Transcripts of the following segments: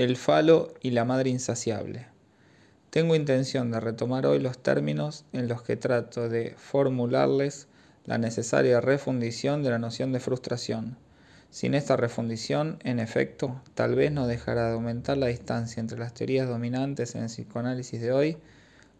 El falo y la madre insaciable. Tengo intención de retomar hoy los términos en los que trato de formularles la necesaria refundición de la noción de frustración. Sin esta refundición, en efecto, tal vez no dejará de aumentar la distancia entre las teorías dominantes en el psicoanálisis de hoy,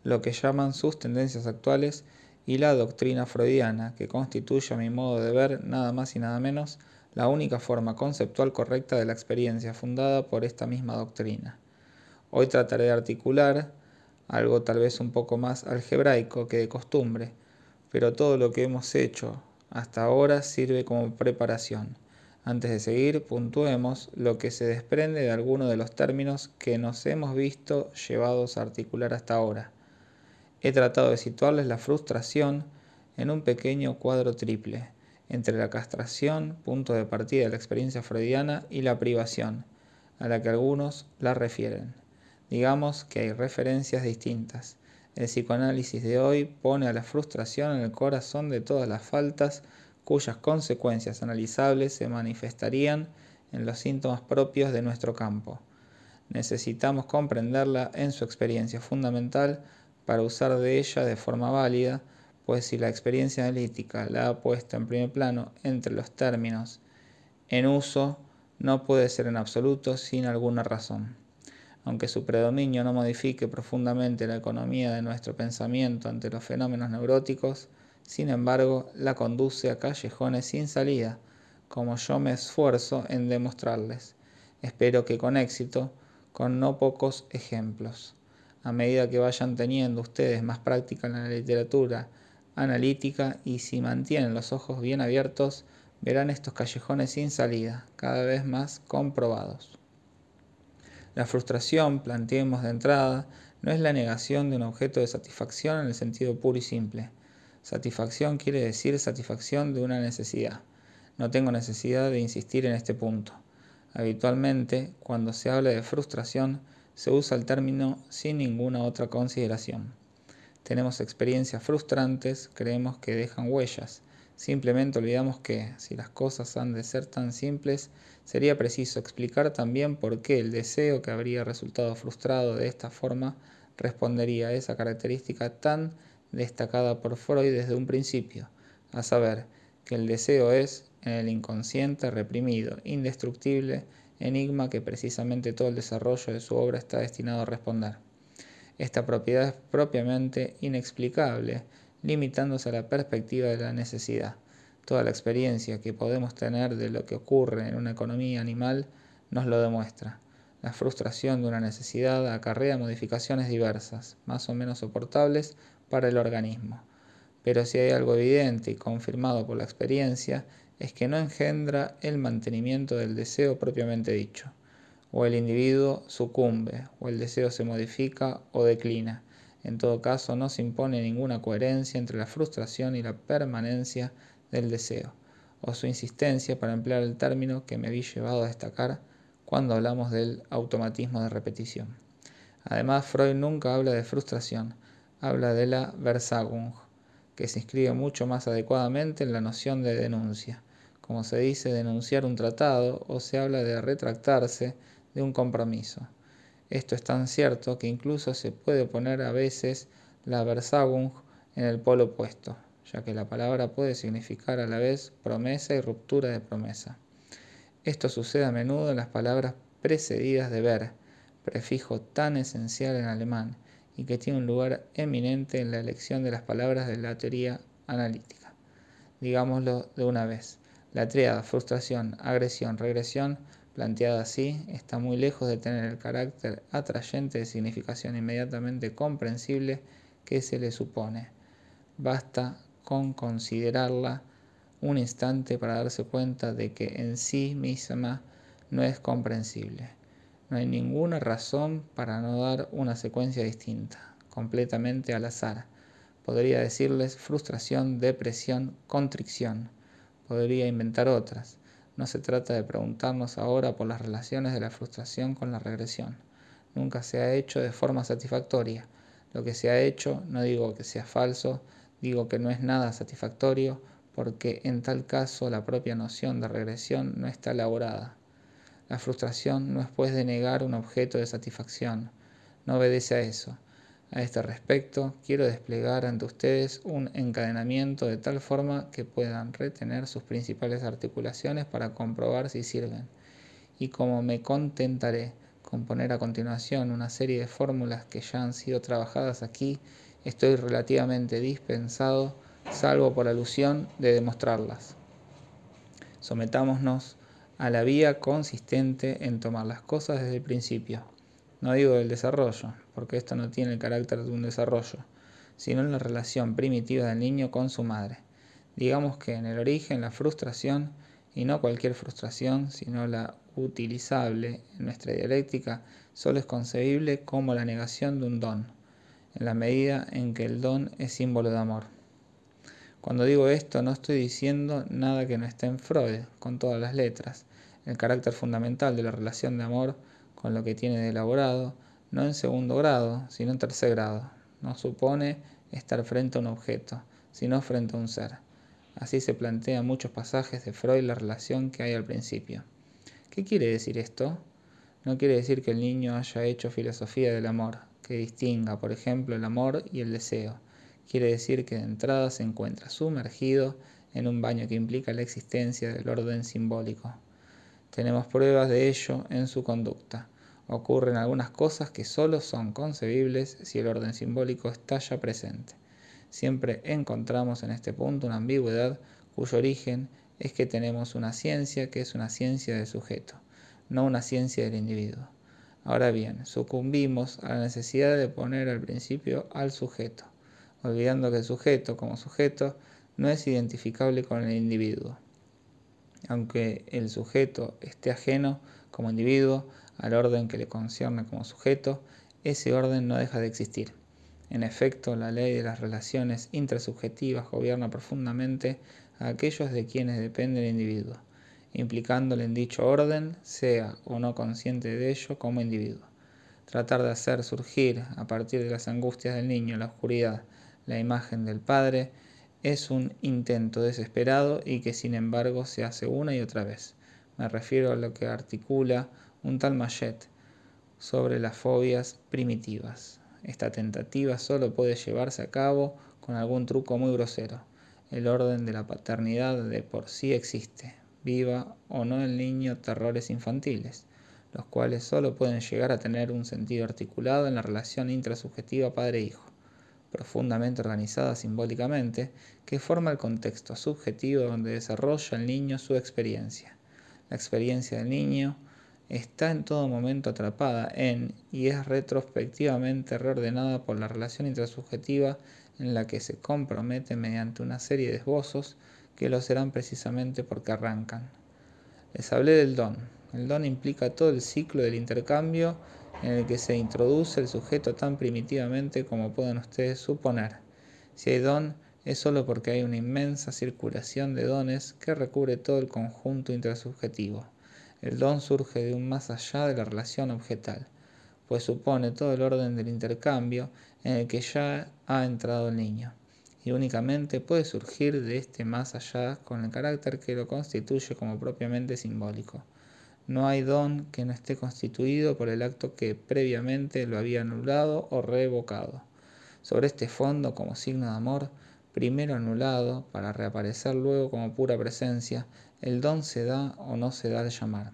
lo que llaman sus tendencias actuales, y la doctrina freudiana, que constituye a mi modo de ver nada más y nada menos la única forma conceptual correcta de la experiencia fundada por esta misma doctrina. Hoy trataré de articular algo tal vez un poco más algebraico que de costumbre, pero todo lo que hemos hecho hasta ahora sirve como preparación. Antes de seguir, puntuemos lo que se desprende de algunos de los términos que nos hemos visto llevados a articular hasta ahora. He tratado de situarles la frustración en un pequeño cuadro triple, entre la castración, punto de partida de la experiencia freudiana, y la privación, a la que algunos la refieren. Digamos que hay referencias distintas. El psicoanálisis de hoy pone a la frustración en el corazón de todas las faltas cuyas consecuencias analizables se manifestarían en los síntomas propios de nuestro campo. Necesitamos comprenderla en su experiencia fundamental para usar de ella de forma válida pues si la experiencia analítica la ha puesto en primer plano entre los términos en uso, no puede ser en absoluto sin alguna razón. Aunque su predominio no modifique profundamente la economía de nuestro pensamiento ante los fenómenos neuróticos, sin embargo, la conduce a callejones sin salida, como yo me esfuerzo en demostrarles. Espero que con éxito, con no pocos ejemplos. A medida que vayan teniendo ustedes más práctica en la literatura analítica y si mantienen los ojos bien abiertos, verán estos callejones sin salida, cada vez más comprobados. La frustración, planteemos de entrada, no es la negación de un objeto de satisfacción en el sentido puro y simple. Satisfacción quiere decir satisfacción de una necesidad. No tengo necesidad de insistir en este punto. Habitualmente, cuando se habla de frustración, se usa el término sin ninguna otra consideración. Tenemos experiencias frustrantes, creemos que dejan huellas. Simplemente olvidamos que, si las cosas han de ser tan simples, sería preciso explicar también por qué el deseo que habría resultado frustrado de esta forma respondería a esa característica tan destacada por Freud desde un principio, a saber, que el deseo es, en el inconsciente reprimido, indestructible, enigma que precisamente todo el desarrollo de su obra está destinado a responder. Esta propiedad es propiamente inexplicable, limitándose a la perspectiva de la necesidad. Toda la experiencia que podemos tener de lo que ocurre en una economía animal nos lo demuestra. La frustración de una necesidad acarrea modificaciones diversas, más o menos soportables para el organismo. Pero si hay algo evidente y confirmado por la experiencia, es que no engendra el mantenimiento del deseo propiamente dicho o el individuo sucumbe, o el deseo se modifica o declina. En todo caso, no se impone ninguna coherencia entre la frustración y la permanencia del deseo, o su insistencia para emplear el término que me vi llevado a destacar cuando hablamos del automatismo de repetición. Además, Freud nunca habla de frustración, habla de la Versagung, que se inscribe mucho más adecuadamente en la noción de denuncia. Como se dice denunciar un tratado, o se habla de retractarse de un compromiso. Esto es tan cierto que incluso se puede poner a veces la Versagung en el polo opuesto, ya que la palabra puede significar a la vez promesa y ruptura de promesa. Esto sucede a menudo en las palabras precedidas de ver, prefijo tan esencial en alemán y que tiene un lugar eminente en la elección de las palabras de la teoría analítica. Digámoslo de una vez. La triada frustración, agresión, regresión planteada así, está muy lejos de tener el carácter atrayente de significación inmediatamente comprensible que se le supone. Basta con considerarla un instante para darse cuenta de que en sí misma no es comprensible. No hay ninguna razón para no dar una secuencia distinta, completamente al azar. Podría decirles frustración, depresión, contrición. Podría inventar otras no se trata de preguntarnos ahora por las relaciones de la frustración con la regresión. Nunca se ha hecho de forma satisfactoria. Lo que se ha hecho, no digo que sea falso, digo que no es nada satisfactorio porque en tal caso la propia noción de regresión no está elaborada. La frustración no es pues denegar un objeto de satisfacción, no obedece a eso. A este respecto, quiero desplegar ante ustedes un encadenamiento de tal forma que puedan retener sus principales articulaciones para comprobar si sirven. Y como me contentaré con poner a continuación una serie de fórmulas que ya han sido trabajadas aquí, estoy relativamente dispensado, salvo por alusión, de demostrarlas. Sometámonos a la vía consistente en tomar las cosas desde el principio. No digo del desarrollo, porque esto no tiene el carácter de un desarrollo, sino en la relación primitiva del niño con su madre. Digamos que en el origen la frustración, y no cualquier frustración, sino la utilizable en nuestra dialéctica, solo es concebible como la negación de un don, en la medida en que el don es símbolo de amor. Cuando digo esto no estoy diciendo nada que no esté en Freud, con todas las letras. El carácter fundamental de la relación de amor con lo que tiene de elaborado, no en segundo grado, sino en tercer grado. No supone estar frente a un objeto, sino frente a un ser. Así se plantea en muchos pasajes de Freud la relación que hay al principio. ¿Qué quiere decir esto? No quiere decir que el niño haya hecho filosofía del amor, que distinga, por ejemplo, el amor y el deseo. Quiere decir que de entrada se encuentra sumergido en un baño que implica la existencia del orden simbólico. Tenemos pruebas de ello en su conducta. Ocurren algunas cosas que solo son concebibles si el orden simbólico está ya presente. Siempre encontramos en este punto una ambigüedad cuyo origen es que tenemos una ciencia que es una ciencia del sujeto, no una ciencia del individuo. Ahora bien, sucumbimos a la necesidad de poner al principio al sujeto, olvidando que el sujeto como sujeto no es identificable con el individuo aunque el sujeto esté ajeno como individuo al orden que le concierne como sujeto, ese orden no deja de existir. En efecto, la ley de las relaciones intersubjetivas gobierna profundamente a aquellos de quienes depende el individuo, implicándole en dicho orden, sea o no consciente de ello como individuo. Tratar de hacer surgir, a partir de las angustias del niño la oscuridad, la imagen del Padre, es un intento desesperado y que sin embargo se hace una y otra vez. Me refiero a lo que articula un tal Mayet sobre las fobias primitivas. Esta tentativa solo puede llevarse a cabo con algún truco muy grosero. El orden de la paternidad de por sí existe, viva o no el niño terrores infantiles, los cuales solo pueden llegar a tener un sentido articulado en la relación intrasubjetiva padre-hijo profundamente organizada simbólicamente, que forma el contexto subjetivo donde desarrolla el niño su experiencia. La experiencia del niño está en todo momento atrapada en y es retrospectivamente reordenada por la relación intrasubjetiva en la que se compromete mediante una serie de esbozos que lo serán precisamente porque arrancan. Les hablé del don. El don implica todo el ciclo del intercambio en el que se introduce el sujeto tan primitivamente como pueden ustedes suponer. Si hay don, es solo porque hay una inmensa circulación de dones que recubre todo el conjunto intrasubjetivo. El don surge de un más allá de la relación objetal, pues supone todo el orden del intercambio en el que ya ha entrado el niño, y únicamente puede surgir de este más allá con el carácter que lo constituye como propiamente simbólico. No hay don que no esté constituido por el acto que previamente lo había anulado o revocado. Sobre este fondo, como signo de amor, primero anulado, para reaparecer luego como pura presencia, el don se da o no se da al llamar.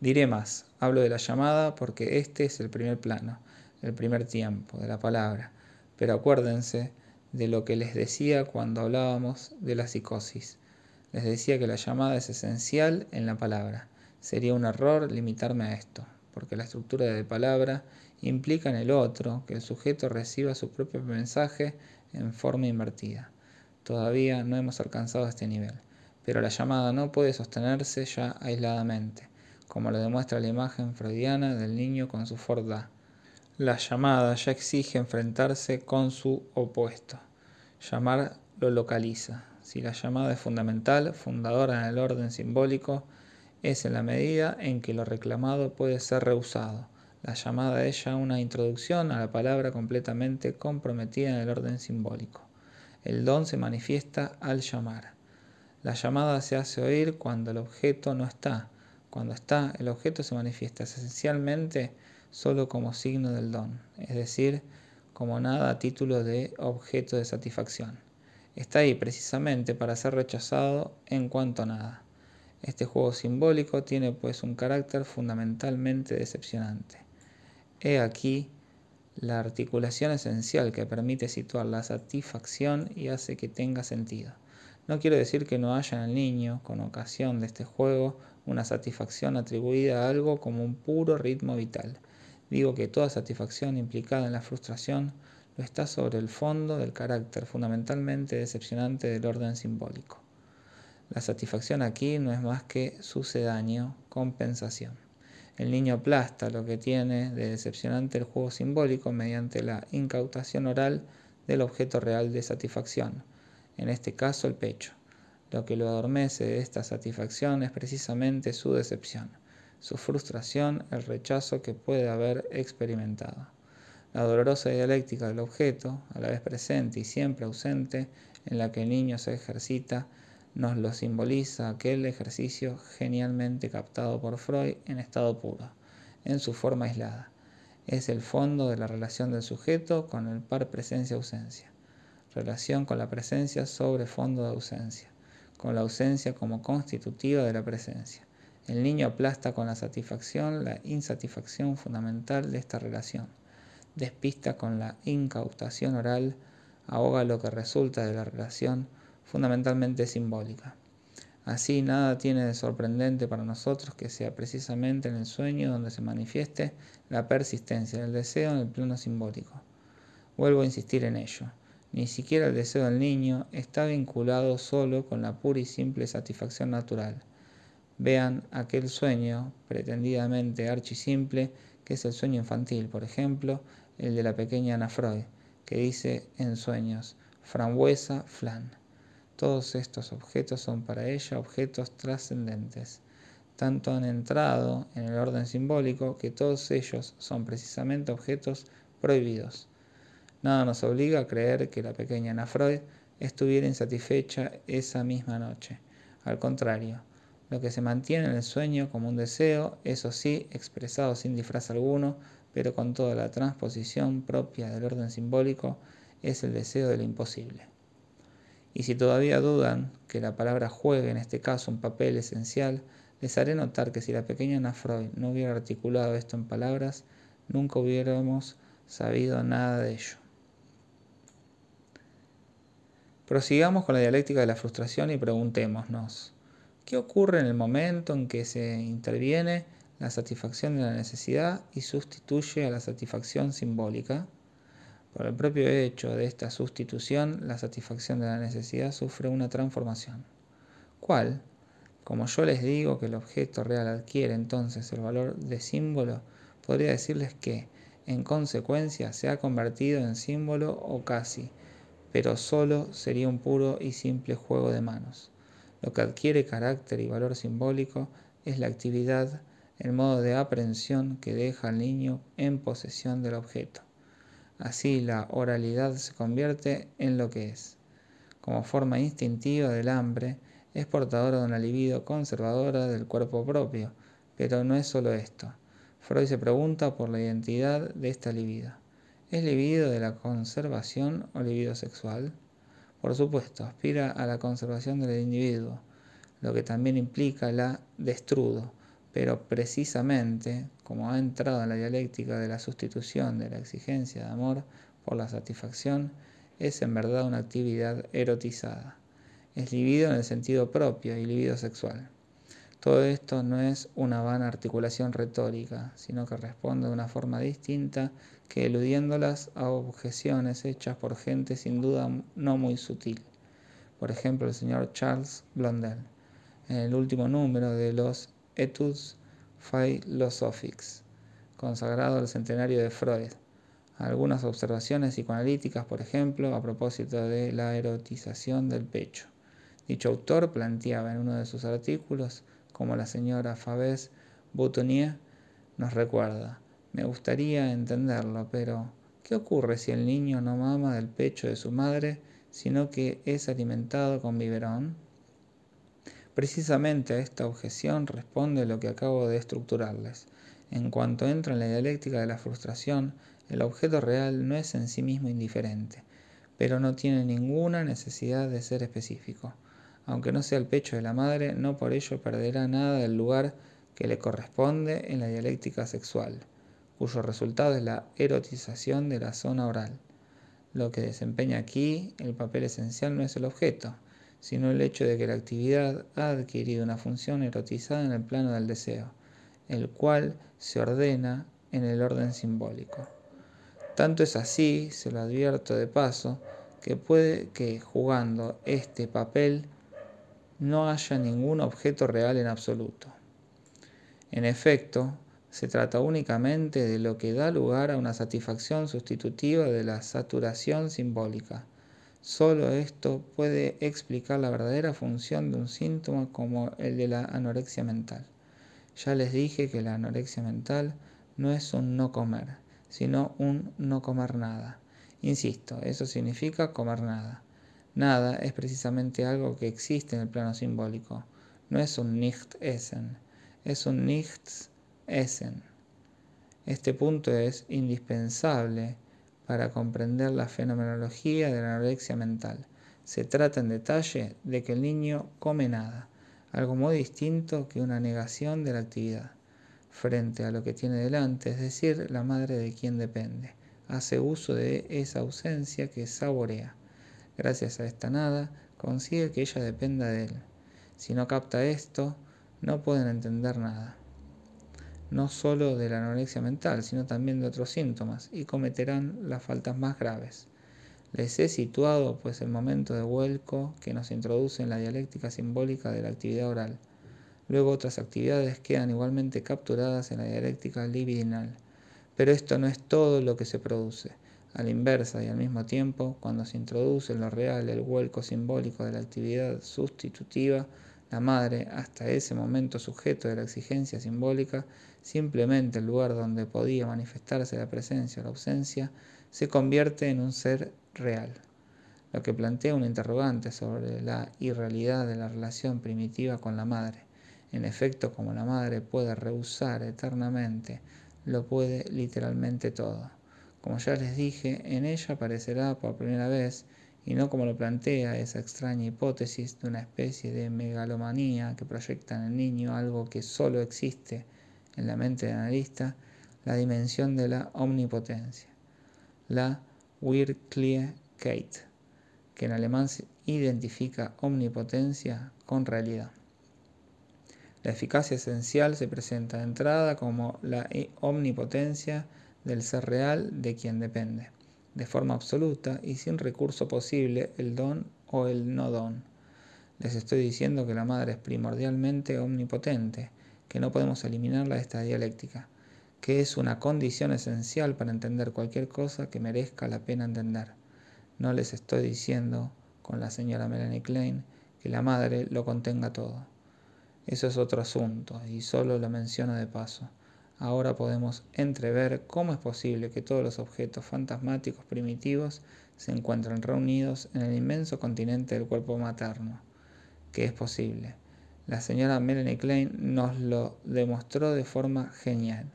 Diré más, hablo de la llamada porque este es el primer plano, el primer tiempo de la palabra, pero acuérdense de lo que les decía cuando hablábamos de la psicosis. Les decía que la llamada es esencial en la palabra. Sería un error limitarme a esto, porque la estructura de palabra implica en el otro que el sujeto reciba su propio mensaje en forma invertida. Todavía no hemos alcanzado este nivel, pero la llamada no puede sostenerse ya aisladamente, como lo demuestra la imagen freudiana del niño con su Forda. La llamada ya exige enfrentarse con su opuesto. Llamar lo localiza, si la llamada es fundamental, fundadora en el orden simbólico, es en la medida en que lo reclamado puede ser rehusado. La llamada es ya una introducción a la palabra completamente comprometida en el orden simbólico. El don se manifiesta al llamar. La llamada se hace oír cuando el objeto no está, Cuando está, el objeto se manifiesta esencialmente solo como signo del don, es decir, como nada a título de objeto de satisfacción. Está ahí precisamente para ser rechazado en cuanto a nada. Este juego simbólico tiene pues un carácter fundamentalmente decepcionante. He aquí la articulación esencial que permite situar la satisfacción y hace que tenga sentido. No quiero decir que no haya en el niño, con ocasión de este juego, una satisfacción atribuida a algo como un puro ritmo vital. Digo que toda satisfacción implicada en la frustración lo está sobre el fondo del carácter fundamentalmente decepcionante del orden simbólico. La satisfacción aquí no es más que sucedáneo, compensación. El niño aplasta lo que tiene de decepcionante el juego simbólico mediante la incautación oral del objeto real de satisfacción, en este caso el pecho. Lo que lo adormece de esta satisfacción es precisamente su decepción, su frustración, el rechazo que puede haber experimentado. La dolorosa dialéctica del objeto, a la vez presente y siempre ausente, en la que el niño se ejercita, nos lo simboliza aquel ejercicio genialmente captado por Freud en estado puro, en su forma aislada. Es el fondo de la relación del sujeto con el par presencia-ausencia. Relación con la presencia sobre fondo de ausencia, con la ausencia como constitutiva de la presencia. El niño aplasta con la satisfacción la insatisfacción fundamental de esta relación. Despista con la incautación oral, ahoga lo que resulta de la relación fundamentalmente simbólica. Así nada tiene de sorprendente para nosotros que sea precisamente en el sueño donde se manifieste la persistencia del deseo en el plano simbólico. Vuelvo a insistir en ello. Ni siquiera el deseo del niño está vinculado solo con la pura y simple satisfacción natural. Vean aquel sueño, pretendidamente archisimple, que es el sueño infantil, por ejemplo, el de la pequeña Ana Freud, que dice en sueños, frambuesa, flan. Todos estos objetos son para ella objetos trascendentes. Tanto han entrado en el orden simbólico que todos ellos son precisamente objetos prohibidos. Nada nos obliga a creer que la pequeña Ana Freud estuviera insatisfecha esa misma noche. Al contrario, lo que se mantiene en el sueño como un deseo, eso sí, expresado sin disfraz alguno, pero con toda la transposición propia del orden simbólico, es el deseo de lo imposible. Y si todavía dudan que la palabra juegue en este caso un papel esencial, les haré notar que si la pequeña Ana Freud no hubiera articulado esto en palabras, nunca hubiéramos sabido nada de ello. Prosigamos con la dialéctica de la frustración y preguntémonos, ¿qué ocurre en el momento en que se interviene la satisfacción de la necesidad y sustituye a la satisfacción simbólica? Por el propio hecho de esta sustitución, la satisfacción de la necesidad sufre una transformación. ¿Cuál? Como yo les digo que el objeto real adquiere entonces el valor de símbolo, podría decirles que, en consecuencia, se ha convertido en símbolo o casi, pero solo sería un puro y simple juego de manos. Lo que adquiere carácter y valor simbólico es la actividad, el modo de aprehensión que deja al niño en posesión del objeto. Así la oralidad se convierte en lo que es. Como forma instintiva del hambre, es portadora de una libido conservadora del cuerpo propio, pero no es solo esto. Freud se pregunta por la identidad de esta libido. ¿Es libido de la conservación o libido sexual? Por supuesto, aspira a la conservación del individuo, lo que también implica la destrudo, pero precisamente, como ha entrado en la dialéctica de la sustitución de la exigencia de amor por la satisfacción, es en verdad una actividad erotizada. Es libido en el sentido propio y libido sexual. Todo esto no es una vana articulación retórica, sino que responde de una forma distinta que eludiéndolas a objeciones hechas por gente sin duda no muy sutil. Por ejemplo, el señor Charles Blondel, en el último número de los Etudes Philosophiques, consagrado al centenario de Freud. Algunas observaciones psicoanalíticas, por ejemplo, a propósito de la erotización del pecho. Dicho autor planteaba en uno de sus artículos, como la señora Fabès Boutonnier nos recuerda, me gustaría entenderlo, pero ¿qué ocurre si el niño no mama del pecho de su madre, sino que es alimentado con biberón? Precisamente a esta objeción responde lo que acabo de estructurarles. En cuanto entra en la dialéctica de la frustración, el objeto real no es en sí mismo indiferente, pero no tiene ninguna necesidad de ser específico. Aunque no sea el pecho de la madre, no por ello perderá nada del lugar que le corresponde en la dialéctica sexual, cuyo resultado es la erotización de la zona oral. Lo que desempeña aquí el papel esencial no es el objeto, sino el hecho de que la actividad ha adquirido una función erotizada en el plano del deseo, el cual se ordena en el orden simbólico. Tanto es así, se lo advierto de paso, que puede que jugando este papel no haya ningún objeto real en absoluto. En efecto, se trata únicamente de lo que da lugar a una satisfacción sustitutiva de la saturación simbólica. Solo esto puede explicar la verdadera función de un síntoma como el de la anorexia mental. Ya les dije que la anorexia mental no es un no comer, sino un no comer nada. Insisto, eso significa comer nada. Nada es precisamente algo que existe en el plano simbólico. No es un Nicht-Essen es un Nichts-Essen. Este punto es indispensable para comprender la fenomenología de la anorexia mental. Se trata en detalle de que el niño come nada, algo muy distinto que una negación de la actividad frente a lo que tiene delante, es decir, la madre de quien depende. Hace uso de esa ausencia que saborea. Gracias a esta nada, consigue que ella dependa de él. Si no capta esto, no pueden entender nada, no solo de la anorexia mental, sino también de otros síntomas, y cometerán las faltas más graves. Les he situado pues el momento de vuelco que nos introduce en la dialéctica simbólica de la actividad oral. Luego otras actividades quedan igualmente capturadas en la dialéctica libidinal. Pero esto no es todo lo que se produce. A la inversa y al mismo tiempo, cuando se introduce en lo real el vuelco simbólico de la actividad sustitutiva, la madre, hasta ese momento sujeto de la exigencia simbólica, simplemente el lugar donde podía manifestarse la presencia o la ausencia, se convierte en un ser real, lo que plantea un interrogante sobre la irrealidad de la relación primitiva con la madre. En efecto, como la madre puede rehusar eternamente, lo puede literalmente todo. Como ya les dije, en ella aparecerá por primera vez y no como lo plantea esa extraña hipótesis de una especie de megalomanía que proyecta en el niño algo que solo existe en la mente del analista, la dimensión de la omnipotencia, la Wirklichkeit, que en alemán identifica omnipotencia con realidad. La eficacia esencial se presenta de entrada como la omnipotencia del ser real de quien depende de forma absoluta y sin recurso posible el don o el no don. Les estoy diciendo que la madre es primordialmente omnipotente, que no podemos eliminarla de esta dialéctica, que es una condición esencial para entender cualquier cosa que merezca la pena entender. No les estoy diciendo, con la señora Melanie Klein, que la madre lo contenga todo. Eso es otro asunto y solo lo menciono de paso ahora podemos entrever cómo es posible que todos los objetos fantasmáticos primitivos se encuentren reunidos en el inmenso continente del cuerpo materno. Que es posible. La señora Melanie Klein nos lo demostró de forma genial,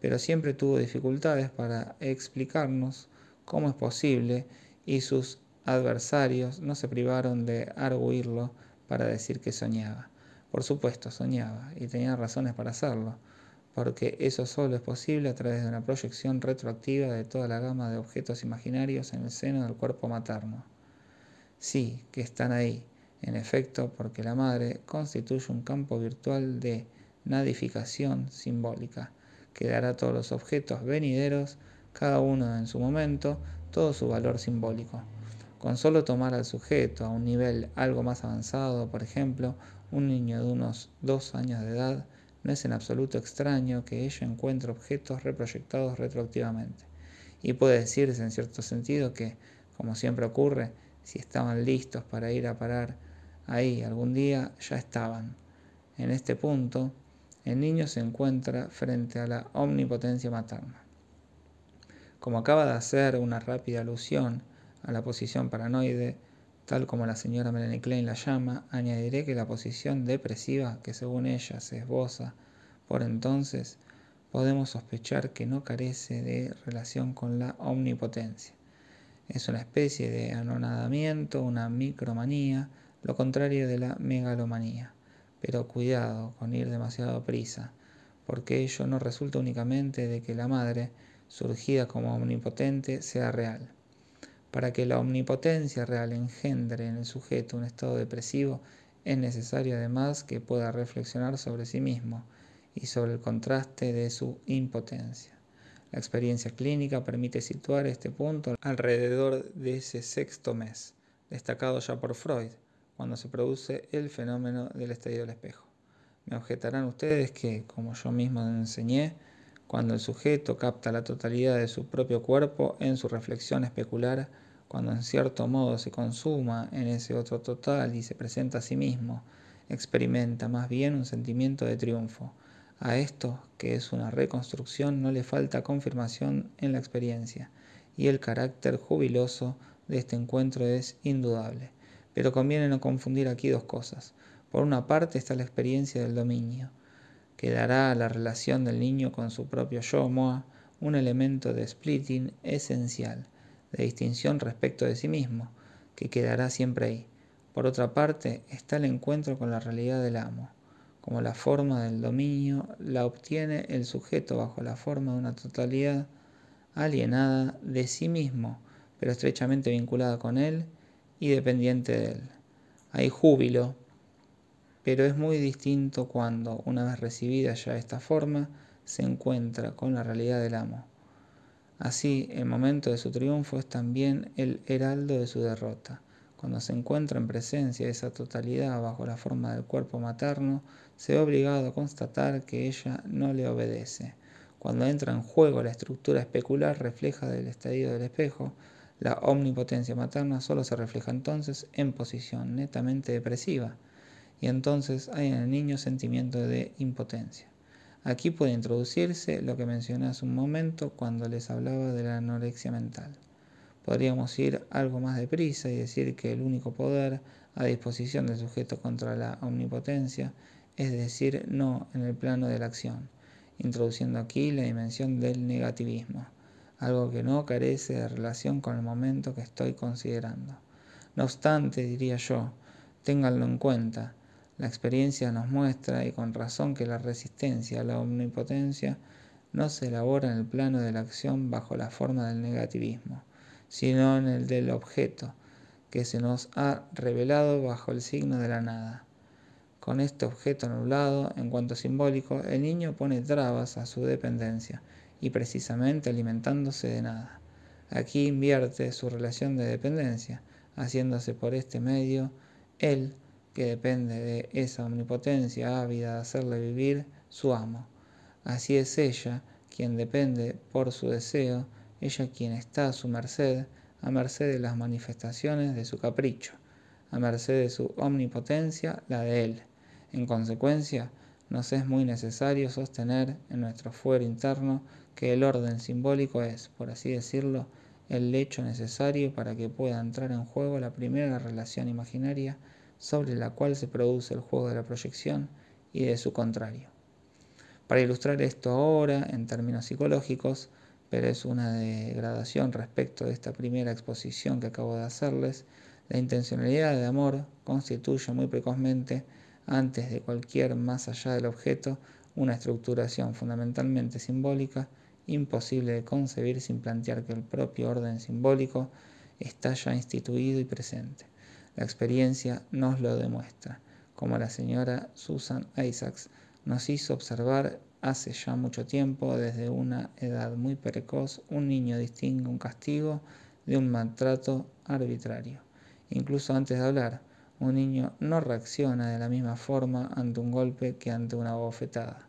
pero siempre tuvo dificultades para explicarnos cómo es posible y sus adversarios no se privaron de arguirlo para decir que soñaba. Por supuesto, soñaba y tenía razones para hacerlo porque eso solo es posible a través de una proyección retroactiva de toda la gama de objetos imaginarios en el seno del cuerpo materno. Sí, que están ahí, en efecto, porque la madre constituye un campo virtual de nadificación simbólica, que dará a todos los objetos venideros, cada uno en su momento, todo su valor simbólico. Con solo tomar al sujeto a un nivel algo más avanzado, por ejemplo, un niño de unos dos años de edad, no es en absoluto extraño que ella encuentre objetos reproyectados retroactivamente. Y puede decirse en cierto sentido que, como siempre ocurre, si estaban listos para ir a parar ahí algún día, ya estaban. En este punto, el niño se encuentra frente a la omnipotencia materna. Como acaba de hacer una rápida alusión a la posición paranoide, tal como la señora Melanie Klein la llama, añadiré que la posición depresiva, que según ella se esboza por entonces, podemos sospechar que no carece de relación con la omnipotencia. Es una especie de anonadamiento, una micromanía, lo contrario de la megalomanía. Pero cuidado con ir demasiado prisa, porque ello no resulta únicamente de que la madre, surgida como omnipotente, sea real para que la omnipotencia real engendre en el sujeto un estado depresivo, es necesario además que pueda reflexionar sobre sí mismo y sobre el contraste de su impotencia. La experiencia clínica permite situar este punto alrededor de ese sexto mes, destacado ya por Freud, cuando se produce el fenómeno del estadio del espejo. Me objetarán ustedes que, como yo mismo enseñé, cuando el sujeto capta la totalidad de su propio cuerpo en su reflexión especular, cuando en cierto modo se consuma en ese otro total y se presenta a sí mismo, experimenta más bien un sentimiento de triunfo. A esto, que es una reconstrucción, no le falta confirmación en la experiencia, y el carácter jubiloso de este encuentro es indudable. Pero conviene no confundir aquí dos cosas. Por una parte está la experiencia del dominio, que dará a la relación del niño con su propio yo, Moa, un elemento de splitting esencial, de distinción respecto de sí mismo, que quedará siempre ahí. Por otra parte está el encuentro con la realidad del amo, como la forma del dominio la obtiene el sujeto bajo la forma de una totalidad alienada de sí mismo, pero estrechamente vinculada con él y dependiente de él. Hay júbilo, pero es muy distinto cuando, una vez recibida ya esta forma, se encuentra con la realidad del amo. Así, el momento de su triunfo es también el heraldo de su derrota. Cuando se encuentra en presencia de esa totalidad bajo la forma del cuerpo materno, se ve obligado a constatar que ella no le obedece. Cuando entra en juego la estructura especular refleja del estadio del espejo, la omnipotencia materna solo se refleja entonces en posición netamente depresiva y entonces hay en el niño sentimiento de impotencia. Aquí puede introducirse lo que mencioné hace un momento cuando les hablaba de la anorexia mental. Podríamos ir algo más deprisa y decir que el único poder a disposición del sujeto contra la omnipotencia es decir no en el plano de la acción, introduciendo aquí la dimensión del negativismo, algo que no carece de relación con el momento que estoy considerando. No obstante, diría yo, ténganlo en cuenta, la experiencia nos muestra, y con razón, que la resistencia a la omnipotencia no se elabora en el plano de la acción bajo la forma del negativismo, sino en el del objeto, que se nos ha revelado bajo el signo de la nada. Con este objeto anulado, en cuanto simbólico, el niño pone trabas a su dependencia, y precisamente alimentándose de nada. Aquí invierte su relación de dependencia, haciéndose por este medio él que depende de esa omnipotencia ávida de hacerle vivir su amo. Así es ella quien depende por su deseo, ella quien está a su merced, a merced de las manifestaciones de su capricho, a merced de su omnipotencia, la de él. En consecuencia, nos es muy necesario sostener en nuestro fuero interno que el orden simbólico es, por así decirlo, el lecho necesario para que pueda entrar en juego la primera relación imaginaria sobre la cual se produce el juego de la proyección y de su contrario. Para ilustrar esto ahora en términos psicológicos, pero es una degradación respecto de esta primera exposición que acabo de hacerles, la intencionalidad de amor constituye muy precozmente, antes de cualquier más allá del objeto, una estructuración fundamentalmente simbólica, imposible de concebir sin plantear que el propio orden simbólico está ya instituido y presente. La experiencia nos lo demuestra, como la señora Susan Isaacs nos hizo observar hace ya mucho tiempo, desde una edad muy precoz, un niño distingue un castigo de un maltrato arbitrario. Incluso antes de hablar, un niño no reacciona de la misma forma ante un golpe que ante una bofetada.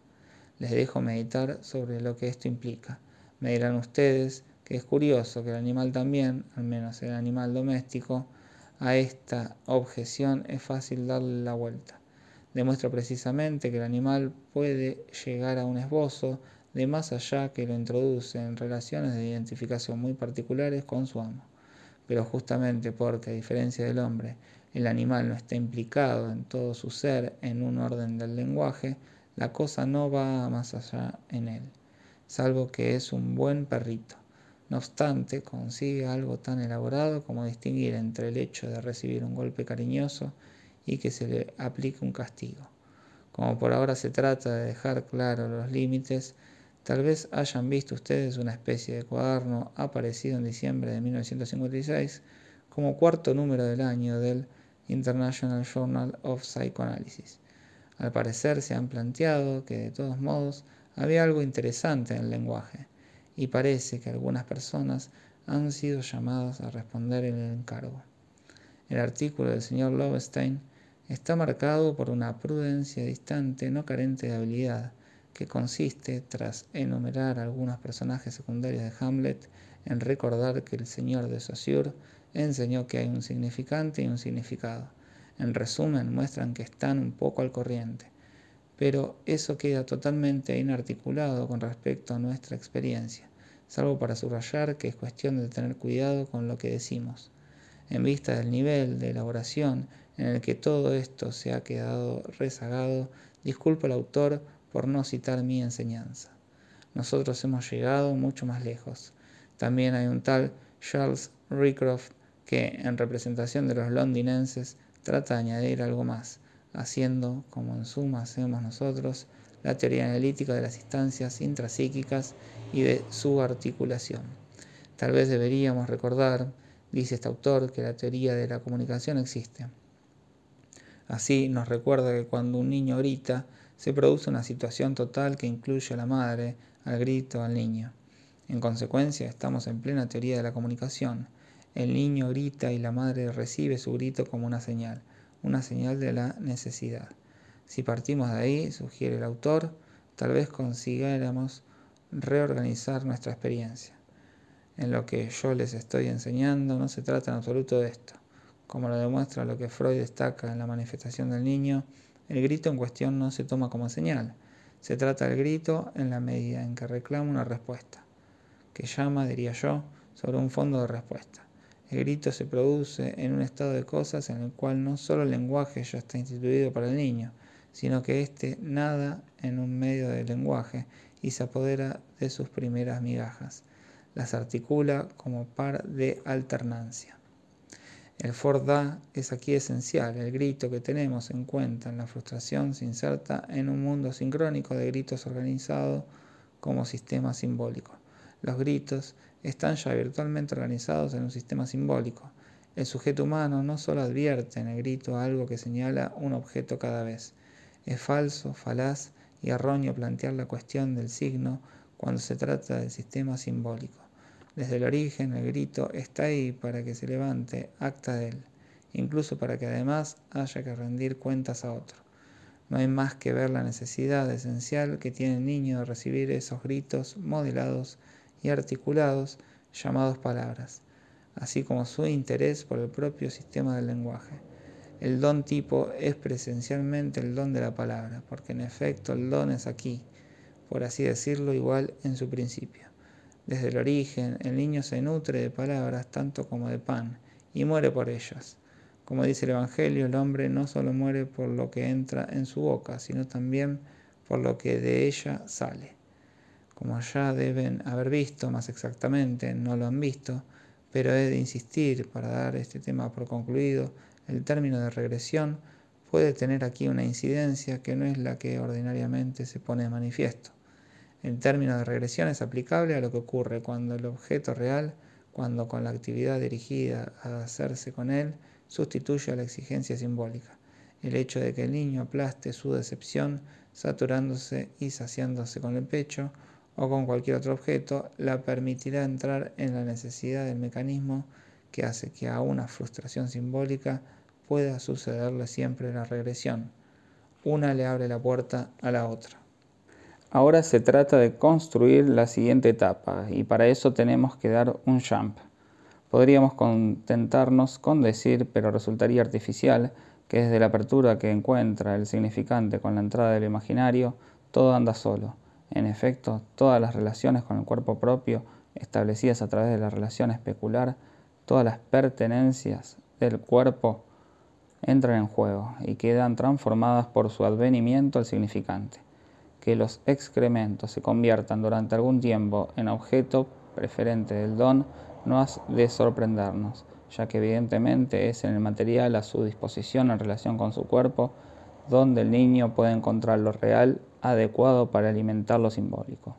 Les dejo meditar sobre lo que esto implica. Me dirán ustedes que es curioso que el animal también, al menos el animal doméstico, a esta objeción es fácil darle la vuelta. Demuestra precisamente que el animal puede llegar a un esbozo de más allá que lo introduce en relaciones de identificación muy particulares con su amo. pero justamente porque, a diferencia del hombre, el animal no está implicado en todo su ser en un orden del lenguaje, la cosa no va más allá en él, salvo que es un buen perrito. No obstante, consigue algo tan elaborado como distinguir entre el hecho de recibir un golpe cariñoso y que se le aplique un castigo. Como por ahora se trata de dejar claros los límites, tal vez hayan visto ustedes una especie de cuaderno aparecido en diciembre de 1956 como cuarto número del año del International Journal of Psychoanalysis. Al parecer se han planteado que de todos modos había algo interesante en el lenguaje y parece que algunas personas han sido llamadas a responder el encargo. El artículo del señor Lovestein está marcado por una prudencia distante no carente de habilidad, que consiste, tras enumerar algunos personajes secundarios de Hamlet, en recordar que el señor de Saussure enseñó que hay un significante y un significado. En resumen, muestran que están un poco al corriente pero eso queda totalmente inarticulado con respecto a nuestra experiencia, salvo para subrayar que es cuestión de tener cuidado con lo que decimos. En vista del nivel de elaboración en el que todo esto se ha quedado rezagado, disculpo al autor por no citar mi enseñanza. Nosotros hemos llegado mucho más lejos. También hay un tal Charles Rycroft que, en representación de los londinenses, trata de añadir algo más haciendo, como en suma hacemos nosotros, la teoría analítica de las instancias intrapsíquicas y de su articulación. Tal vez deberíamos recordar, dice este autor, que la teoría de la comunicación existe. Así nos recuerda que cuando un niño grita, se produce una situación total que incluye a la madre, al grito, al niño. En consecuencia, estamos en plena teoría de la comunicación. El niño grita y la madre recibe su grito como una señal una señal de la necesidad. Si partimos de ahí, sugiere el autor, tal vez consiguiéramos reorganizar nuestra experiencia. En lo que yo les estoy enseñando no se trata en absoluto de esto. Como lo demuestra lo que Freud destaca en la manifestación del niño, el grito en cuestión no se toma como señal. Se trata del grito en la medida en que reclama una respuesta, que llama, diría yo, sobre un fondo de respuesta. El grito se produce en un estado de cosas en el cual no solo el lenguaje ya está instituido para el niño, sino que éste nada en un medio del lenguaje y se apodera de sus primeras migajas. Las articula como par de alternancia. El da es aquí esencial. El grito que tenemos en cuenta en la frustración se inserta en un mundo sincrónico de gritos organizados como sistema simbólico. Los gritos están ya virtualmente organizados en un sistema simbólico. El sujeto humano no solo advierte en el grito algo que señala un objeto cada vez. Es falso, falaz y erróneo plantear la cuestión del signo cuando se trata del sistema simbólico. Desde el origen el grito está ahí para que se levante acta de él, incluso para que además haya que rendir cuentas a otro. No hay más que ver la necesidad esencial que tiene el niño de recibir esos gritos modelados y articulados llamados palabras, así como su interés por el propio sistema del lenguaje. El don tipo es presencialmente el don de la palabra, porque en efecto el don es aquí, por así decirlo, igual en su principio. Desde el origen, el niño se nutre de palabras tanto como de pan, y muere por ellas. Como dice el Evangelio, el hombre no solo muere por lo que entra en su boca, sino también por lo que de ella sale como ya deben haber visto más exactamente, no lo han visto, pero he de insistir para dar este tema por concluido, el término de regresión puede tener aquí una incidencia que no es la que ordinariamente se pone de manifiesto. El término de regresión es aplicable a lo que ocurre cuando el objeto real, cuando con la actividad dirigida a hacerse con él, sustituye a la exigencia simbólica. El hecho de que el niño aplaste su decepción, saturándose y saciándose con el pecho, o con cualquier otro objeto, la permitirá entrar en la necesidad del mecanismo que hace que a una frustración simbólica pueda sucederle siempre la regresión. Una le abre la puerta a la otra. Ahora se trata de construir la siguiente etapa y para eso tenemos que dar un jump. Podríamos contentarnos con decir, pero resultaría artificial, que desde la apertura que encuentra el significante con la entrada del imaginario, todo anda solo en efecto, todas las relaciones con el cuerpo propio, establecidas a través de la relación especular, todas las pertenencias del cuerpo entran en juego y quedan transformadas por su advenimiento al significante. Que los excrementos se conviertan durante algún tiempo en objeto preferente del don no ha de sorprendernos, ya que evidentemente es en el material a su disposición en relación con su cuerpo donde el niño puede encontrar lo real adecuado para alimentar lo simbólico.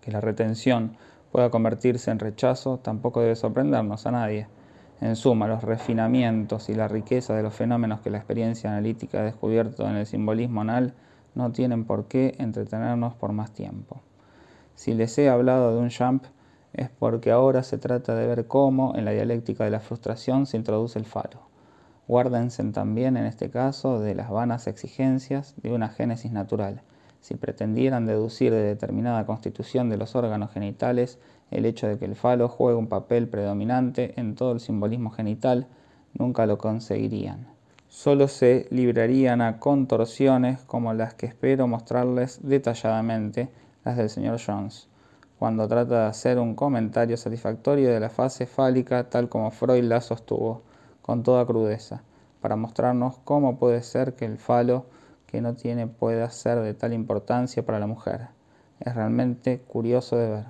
Que la retención pueda convertirse en rechazo tampoco debe sorprendernos a nadie. En suma, los refinamientos y la riqueza de los fenómenos que la experiencia analítica ha descubierto en el simbolismo anal no tienen por qué entretenernos por más tiempo. Si les he hablado de un jump es porque ahora se trata de ver cómo en la dialéctica de la frustración se introduce el falo. Guárdense también en este caso de las vanas exigencias de una génesis natural si pretendieran deducir de determinada constitución de los órganos genitales el hecho de que el falo juegue un papel predominante en todo el simbolismo genital, nunca lo conseguirían. Solo se librarían a contorsiones como las que espero mostrarles detalladamente, las del señor Jones, cuando trata de hacer un comentario satisfactorio de la fase fálica tal como Freud la sostuvo, con toda crudeza, para mostrarnos cómo puede ser que el falo que no tiene pueda ser de tal importancia para la mujer. Es realmente curioso de ver.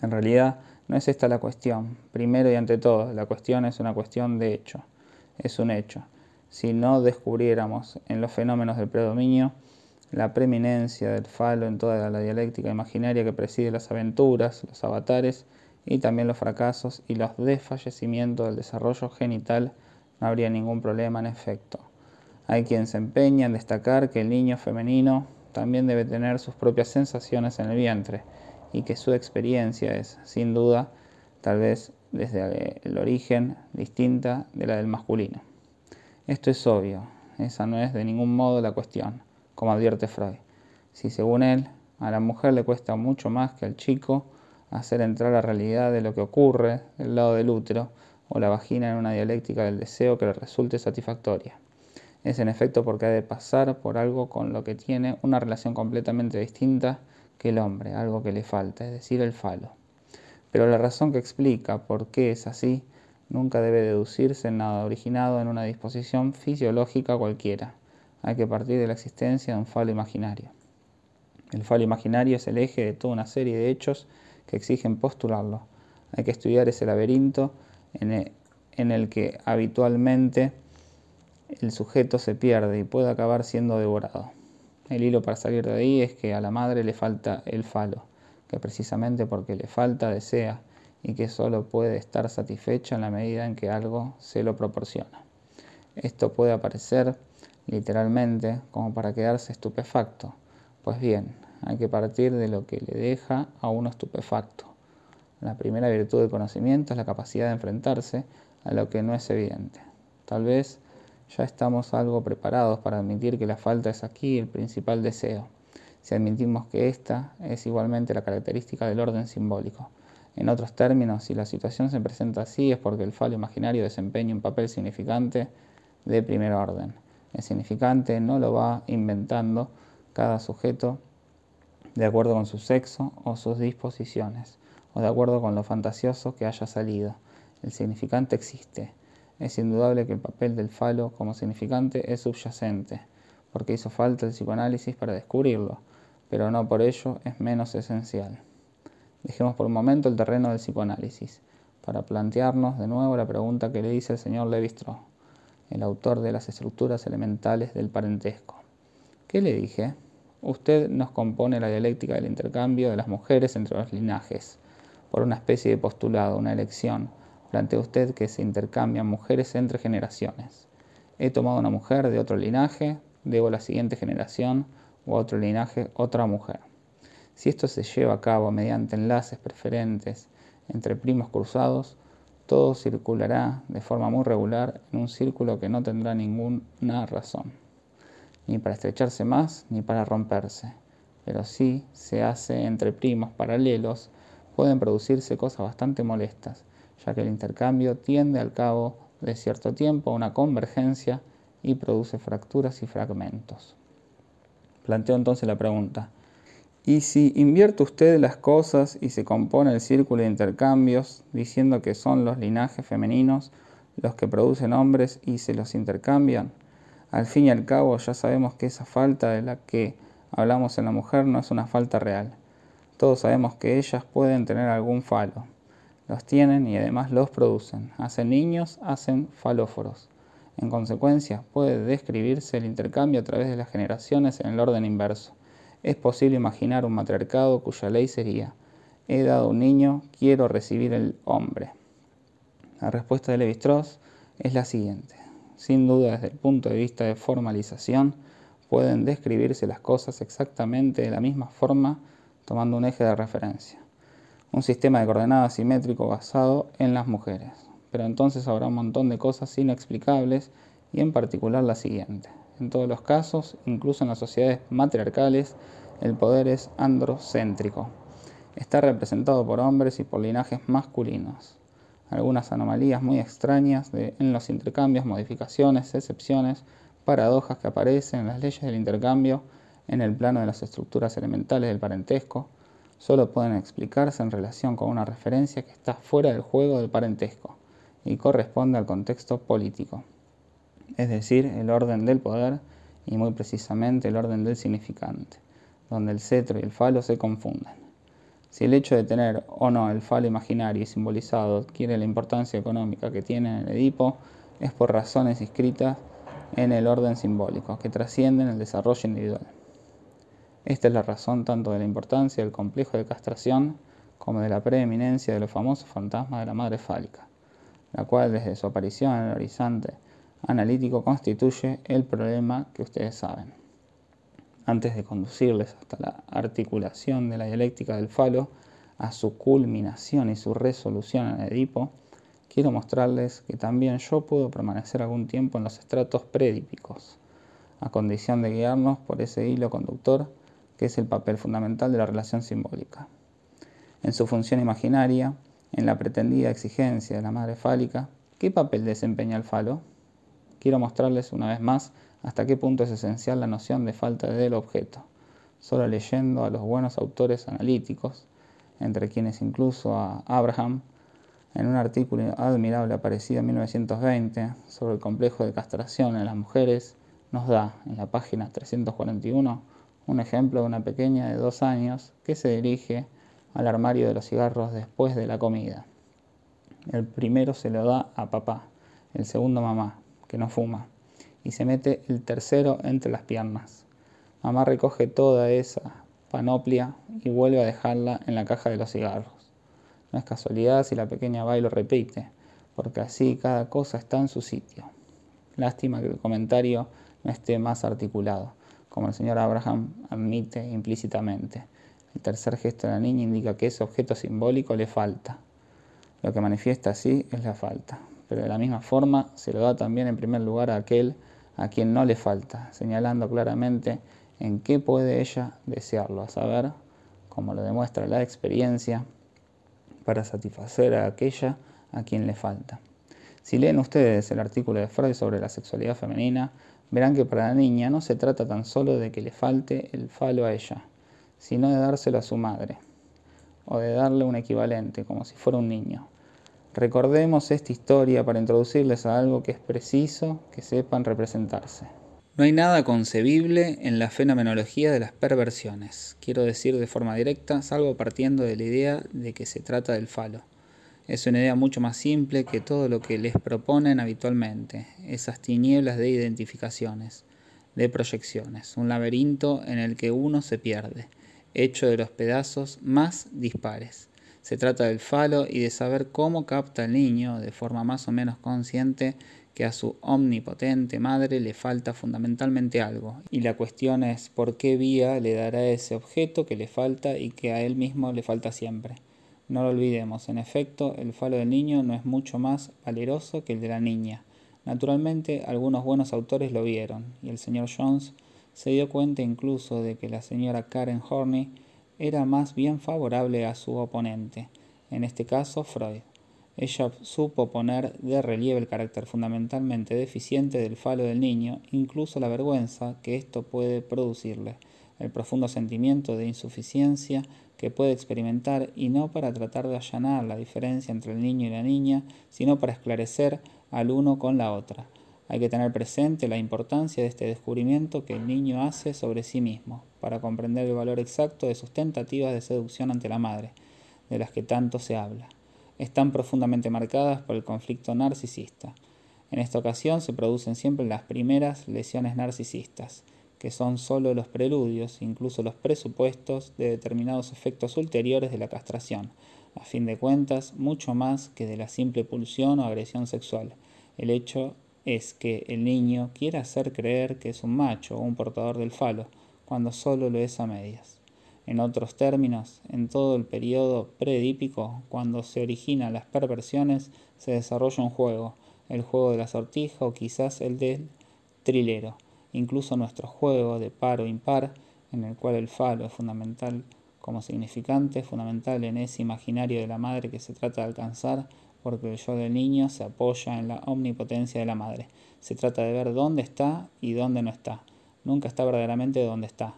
En realidad, no es esta la cuestión. Primero y ante todo, la cuestión es una cuestión de hecho. Es un hecho. Si no descubriéramos en los fenómenos del predominio la preeminencia del falo en toda la dialéctica imaginaria que preside las aventuras, los avatares y también los fracasos y los desfallecimientos del desarrollo genital, no habría ningún problema en efecto. Hay quien se empeña en destacar que el niño femenino también debe tener sus propias sensaciones en el vientre y que su experiencia es, sin duda, tal vez desde el origen distinta de la del masculino. Esto es obvio, esa no es de ningún modo la cuestión, como advierte Freud. Si según él, a la mujer le cuesta mucho más que al chico hacer entrar la realidad de lo que ocurre del lado del útero o la vagina en una dialéctica del deseo que le resulte satisfactoria es en efecto porque ha de pasar por algo con lo que tiene una relación completamente distinta que el hombre, algo que le falta, es decir, el falo. Pero la razón que explica por qué es así nunca debe deducirse en nada originado en una disposición fisiológica cualquiera. Hay que partir de la existencia de un falo imaginario. El falo imaginario es el eje de toda una serie de hechos que exigen postularlo. Hay que estudiar ese laberinto en el, en el que habitualmente el sujeto se pierde y puede acabar siendo devorado. El hilo para salir de ahí es que a la madre le falta el falo, que precisamente porque le falta desea y que solo puede estar satisfecha en la medida en que algo se lo proporciona. Esto puede aparecer literalmente como para quedarse estupefacto. Pues bien, hay que partir de lo que le deja a uno estupefacto. La primera virtud del conocimiento es la capacidad de enfrentarse a lo que no es evidente. Tal vez ya estamos algo preparados para admitir que la falta es aquí el principal deseo, si admitimos que esta es igualmente la característica del orden simbólico. En otros términos, si la situación se presenta así es porque el falo imaginario desempeña un papel significante de primer orden. El significante no lo va inventando cada sujeto de acuerdo con su sexo o sus disposiciones, o de acuerdo con lo fantasioso que haya salido. El significante existe es indudable que el papel del falo como significante es subyacente, porque hizo falta el psicoanálisis para descubrirlo, pero no por ello es menos esencial. Dejemos por un momento el terreno del psicoanálisis, para plantearnos de nuevo la pregunta que le dice el señor Levi-Strauss, el autor de las estructuras elementales del parentesco. ¿Qué le dije? Usted nos compone la dialéctica del intercambio de las mujeres entre los linajes, por una especie de postulado, una elección, Plantea usted que se intercambian mujeres entre generaciones. He tomado una mujer de otro linaje, debo a la siguiente generación o a otro linaje otra mujer. Si esto se lleva a cabo mediante enlaces preferentes entre primos cruzados, todo circulará de forma muy regular en un círculo que no tendrá ninguna razón, ni para estrecharse más ni para romperse. Pero si se hace entre primos paralelos, pueden producirse cosas bastante molestas, ya que el intercambio tiende al cabo de cierto tiempo a una convergencia y produce fracturas y fragmentos. Planteo entonces la pregunta, Y si invierte usted las cosas y se compone el círculo de intercambios, diciendo que son los linajes femeninos los que producen hombres y se los intercambian, al fin y al cabo ya sabemos que esa falta de la que hablamos en la mujer no es una falta real. Todos sabemos que ellas pueden tener algún falo. Los tienen y además los producen. Hacen niños, hacen falóforos. En consecuencia, puede describirse el intercambio a través de las generaciones en el orden inverso es posible imaginar un matriarcado cuya ley sería, he dado un niño, quiero recibir el hombre. La respuesta de Levi-Strauss es la siguiente. Sin duda, desde el punto de vista de formalización, pueden describirse las cosas exactamente de la misma forma tomando un eje de referencia. Un sistema de coordenadas simétrico basado en las mujeres. Pero entonces habrá un montón de cosas inexplicables y en particular la siguiente. En todos los casos, incluso en las sociedades matriarcales, el poder es androcéntrico. Está representado por hombres y por linajes masculinos. Algunas anomalías muy extrañas en los intercambios, modificaciones, excepciones, paradojas que aparecen en las leyes del intercambio en el plano de las estructuras elementales del parentesco, solo pueden explicarse en relación con una referencia que está fuera del juego del parentesco y corresponde al contexto político es decir, el orden del poder y muy precisamente el orden del significante, donde el cetro y el falo se confunden. Si el hecho de tener o no el falo imaginario y simbolizado adquiere la importancia económica que tiene en el Edipo, es por razones inscritas en el orden simbólico, que trascienden el desarrollo individual. Esta es la razón tanto de la importancia del complejo de castración como de la preeminencia de los famosos fantasmas de la madre fálica, la cual desde su aparición en el horizonte analítico constituye el problema que ustedes saben. Antes de conducirles hasta la articulación de la dialéctica del falo, a su culminación y su resolución en Edipo, quiero mostrarles que también yo puedo permanecer algún tiempo en los estratos predípicos, a condición de guiarnos por ese hilo conductor que es el papel fundamental de la relación simbólica. En su función imaginaria, en la pretendida exigencia de la madre fálica, ¿qué papel desempeña el falo? quiero mostrarles una vez más hasta qué punto es esencial la noción de falta del objeto, solo leyendo a los buenos autores analíticos, entre quienes incluso a Abraham, en un artículo admirable aparecido en 1920 sobre el complejo de castración en las mujeres, nos da en la página 341 un ejemplo de una pequeña de dos años que se dirige al armario de los cigarros después de la comida. El primero se lo da a papá, el segundo mamá, que no fuma, y se mete el tercero entre las piernas. Mamá recoge toda esa panoplia y vuelve a dejarla en la caja de los cigarros. No es casualidad si la pequeña va y lo repite, porque así cada cosa está en su sitio. Lástima que el comentario no esté más articulado, como el señor Abraham admite implícitamente. El tercer gesto de la niña indica que ese objeto simbólico le falta. Lo que manifiesta así es la falta pero de la misma forma se lo da también en primer lugar a aquel a quien no le falta, señalando claramente en qué puede ella desearlo, a saber, como lo demuestra la experiencia, para satisfacer a aquella a quien le falta. Si leen ustedes el artículo de Freud sobre la sexualidad femenina, verán que para la niña no se trata tan solo de que le falte el falo a ella, sino de dárselo a su madre, o de darle un equivalente, como si fuera un niño. Recordemos esta historia para introducirles a algo que es preciso que sepan representarse. No hay nada concebible en la fenomenología de las perversiones. Quiero decir de forma directa, salvo partiendo de la idea de que se trata del falo. Es una idea mucho más simple que todo lo que les proponen habitualmente, esas tinieblas de identificaciones, de proyecciones, un laberinto en el que uno se pierde, hecho de los pedazos más dispares. Se trata del falo y de saber cómo capta el niño, de forma más o menos consciente, que a su omnipotente madre le falta fundamentalmente algo. Y la cuestión es por qué vía le dará ese objeto que le falta y que a él mismo le falta siempre. No lo olvidemos, en efecto, el falo del niño no es mucho más valeroso que el de la niña. Naturalmente, algunos buenos autores lo vieron, y el señor Jones se dio cuenta incluso de que la señora Karen Horney era más bien favorable a su oponente, en este caso Freud. Ella supo poner de relieve el carácter fundamentalmente deficiente del falo del niño, incluso la vergüenza que esto puede producirle, el profundo sentimiento de insuficiencia que puede experimentar y no para tratar de allanar la diferencia entre el niño y la niña, sino para esclarecer al uno con la otra. Hay que tener presente la importancia de este descubrimiento que el niño hace sobre sí mismo, para comprender el valor exacto de sus tentativas de seducción ante la madre, de las que tanto se habla. Están profundamente marcadas por el conflicto narcisista. En esta ocasión se producen siempre las primeras lesiones narcisistas, que son solo los preludios, incluso los presupuestos de determinados efectos ulteriores de la castración, a fin de cuentas, mucho más que de la simple pulsión o agresión sexual. El hecho es que el niño quiere hacer creer que es un macho o un portador del falo, cuando solo lo es a medias. En otros términos, en todo el periodo predípico, cuando se originan las perversiones, se desarrolla un juego, el juego de la sortija o quizás el del trilero incluso nuestro juego de par o impar, en el cual el falo es fundamental como significante, fundamental en ese imaginario de la madre que se trata de alcanzar, porque el yo del niño se apoya en la omnipotencia de la madre. Se trata de ver dónde está y dónde no está. Nunca está verdaderamente donde está.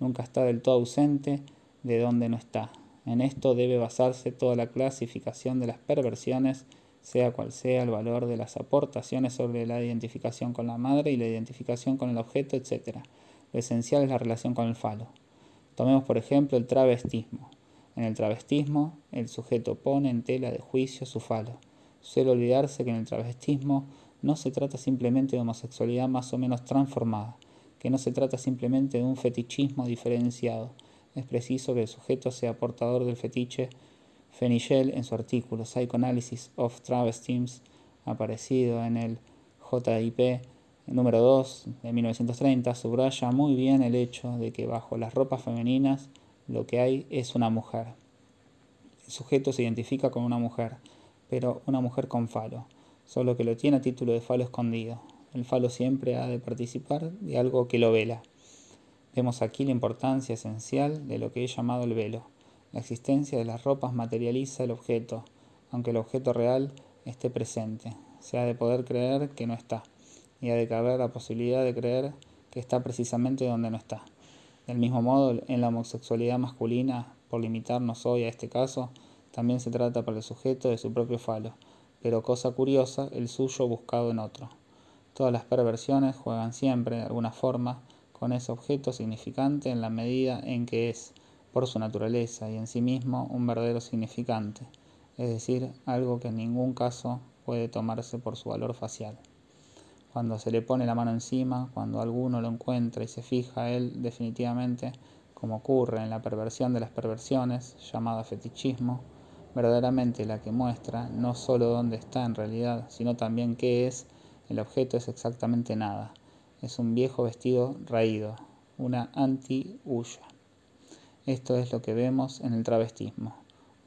Nunca está del todo ausente de donde no está. En esto debe basarse toda la clasificación de las perversiones sea cual sea el valor de las aportaciones sobre la identificación con la madre y la identificación con el objeto, etc. Lo esencial es la relación con el falo. Tomemos por ejemplo el travestismo. En el travestismo, el sujeto pone en tela de juicio su falo. Suele olvidarse que en el travestismo no se trata simplemente de homosexualidad más o menos transformada, que no se trata simplemente de un fetichismo diferenciado. Es preciso que el sujeto sea portador del fetiche Fenichel, en su artículo Psychoanalysis of Travestims, aparecido en el JIP número 2 de 1930, subraya muy bien el hecho de que bajo las ropas femeninas lo que hay es una mujer. El sujeto se identifica con una mujer, pero una mujer con falo, solo que lo tiene a título de falo escondido. El falo siempre ha de participar de algo que lo vela. Vemos aquí la importancia esencial de lo que he llamado el velo la existencia de las ropas materializa el objeto, aunque el objeto real esté presente. Se ha de poder creer que no está, y ha de caber la posibilidad de creer que está precisamente donde no está. Del mismo modo, en la homosexualidad masculina, por limitarnos hoy a este caso, también se trata para el sujeto de su propio falo, pero cosa curiosa, el suyo buscado en otro. Todas las perversiones juegan siempre, de alguna forma, con ese objeto significante en la medida en que es, por su naturaleza y en sí mismo un verdadero significante, es decir, algo que en ningún caso puede tomarse por su valor facial. Cuando se le pone la mano encima, cuando alguno lo encuentra y se fija él definitivamente, como ocurre en la perversión de las perversiones, llamada fetichismo, verdaderamente la que muestra no solo dónde está en realidad, sino también qué es, el objeto es exactamente nada. Es un viejo vestido raído, una anti-huya. Esto es lo que vemos en el travestismo.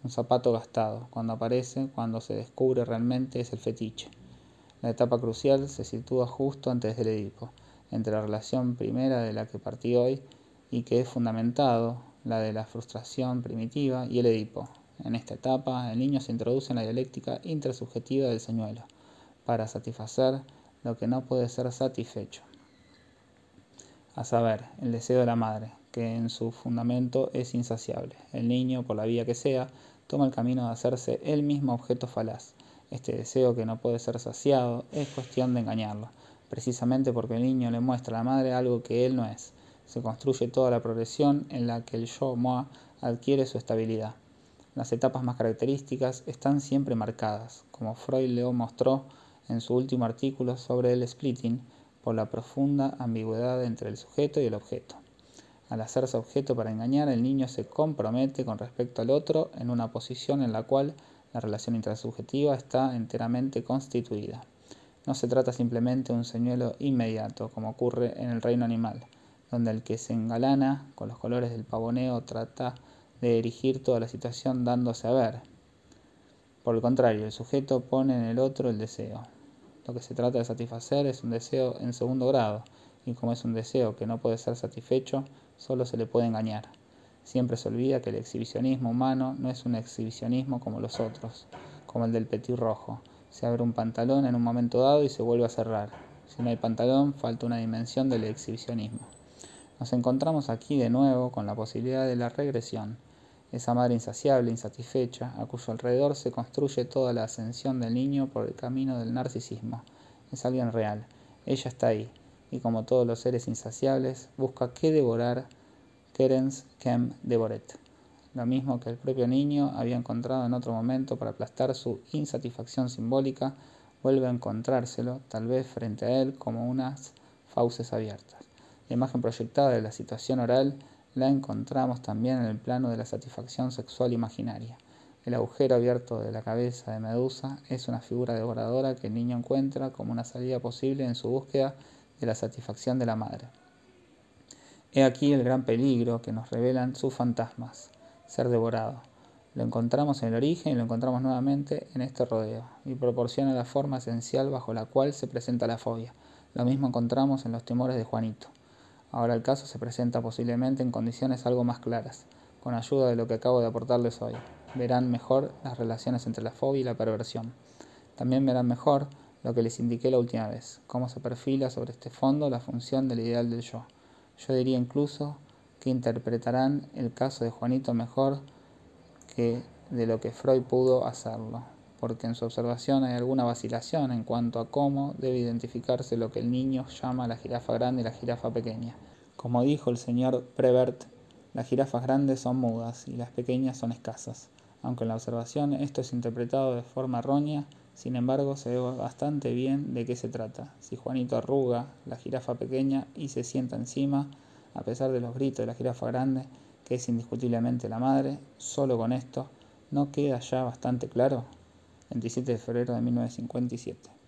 Un zapato gastado. Cuando aparece, cuando se descubre realmente es el fetiche. La etapa crucial se sitúa justo antes del Edipo, entre la relación primera de la que partí hoy y que es fundamentado, la de la frustración primitiva y el Edipo. En esta etapa, el niño se introduce en la dialéctica intrasubjetiva del señuelo, para satisfacer lo que no puede ser satisfecho, a saber, el deseo de la madre, que en su fundamento es insaciable. El niño, por la vía que sea, toma el camino de hacerse él mismo objeto falaz. Este deseo que no puede ser saciado es cuestión de engañarlo, precisamente porque el niño le muestra a la madre algo que él no es. Se construye toda la progresión en la que el yo moi adquiere su estabilidad. Las etapas más características están siempre marcadas, como Freud lo mostró en su último artículo sobre el splitting, por la profunda ambigüedad entre el sujeto y el objeto. Al hacerse objeto para engañar, el niño se compromete con respecto al otro en una posición en la cual la relación intrasubjetiva está enteramente constituida. No se trata simplemente de un señuelo inmediato, como ocurre en el reino animal, donde el que se engalana con los colores del pavoneo trata de erigir toda la situación dándose a ver. Por el contrario, el sujeto pone en el otro el deseo. Lo que se trata de satisfacer es un deseo en segundo grado, y como es un deseo que no puede ser satisfecho, solo se le puede engañar. Siempre se olvida que el exhibicionismo humano no es un exhibicionismo como los otros, como el del petit rojo. Se abre un pantalón en un momento dado y se vuelve a cerrar. Si no hay pantalón, falta una dimensión del exhibicionismo. Nos encontramos aquí de nuevo con la posibilidad de la regresión, esa madre insaciable, insatisfecha, a cuyo alrededor se construye toda la ascensión del niño por el camino del narcisismo. Es alguien real, ella está ahí, y como todos los seres insaciables, busca qué devorar Terence Kem Devoret. Lo mismo que el propio niño había encontrado en otro momento para aplastar su insatisfacción simbólica, vuelve a encontrárselo, tal vez frente a él, como unas fauces abiertas. La imagen proyectada de la situación oral la encontramos también en el plano de la satisfacción sexual imaginaria. El agujero abierto de la cabeza de Medusa es una figura devoradora que el niño encuentra como una salida posible en su búsqueda de la satisfacción de la madre. He aquí el gran peligro que nos revelan sus fantasmas, ser devorado. Lo encontramos en el origen y lo encontramos nuevamente en este rodeo, y proporciona la forma esencial bajo la cual se presenta la fobia. Lo mismo encontramos en los temores de Juanito. Ahora el caso se presenta posiblemente en condiciones algo más claras, con ayuda de lo que acabo de aportarles hoy. Verán mejor las relaciones entre la fobia y la perversión. También verán mejor lo que les indiqué la última vez, cómo se perfila sobre este fondo la función del ideal del yo. Yo diría incluso que interpretarán el caso de Juanito mejor que de lo que Freud pudo hacerlo porque en su observación hay alguna vacilación en cuanto a cómo debe identificarse lo que el niño llama la jirafa grande y la jirafa pequeña. Como dijo el señor Prevert, las jirafas grandes son mudas y las pequeñas son escasas. Aunque en la observación esto es interpretado de forma errónea, sin embargo se ve bastante bien de qué se trata. Si Juanito arruga la jirafa pequeña y se sienta encima, a pesar de los gritos de la jirafa grande, que es indiscutiblemente la madre, solo con esto, ¿no queda ya bastante claro? 27 de febrero de 1957.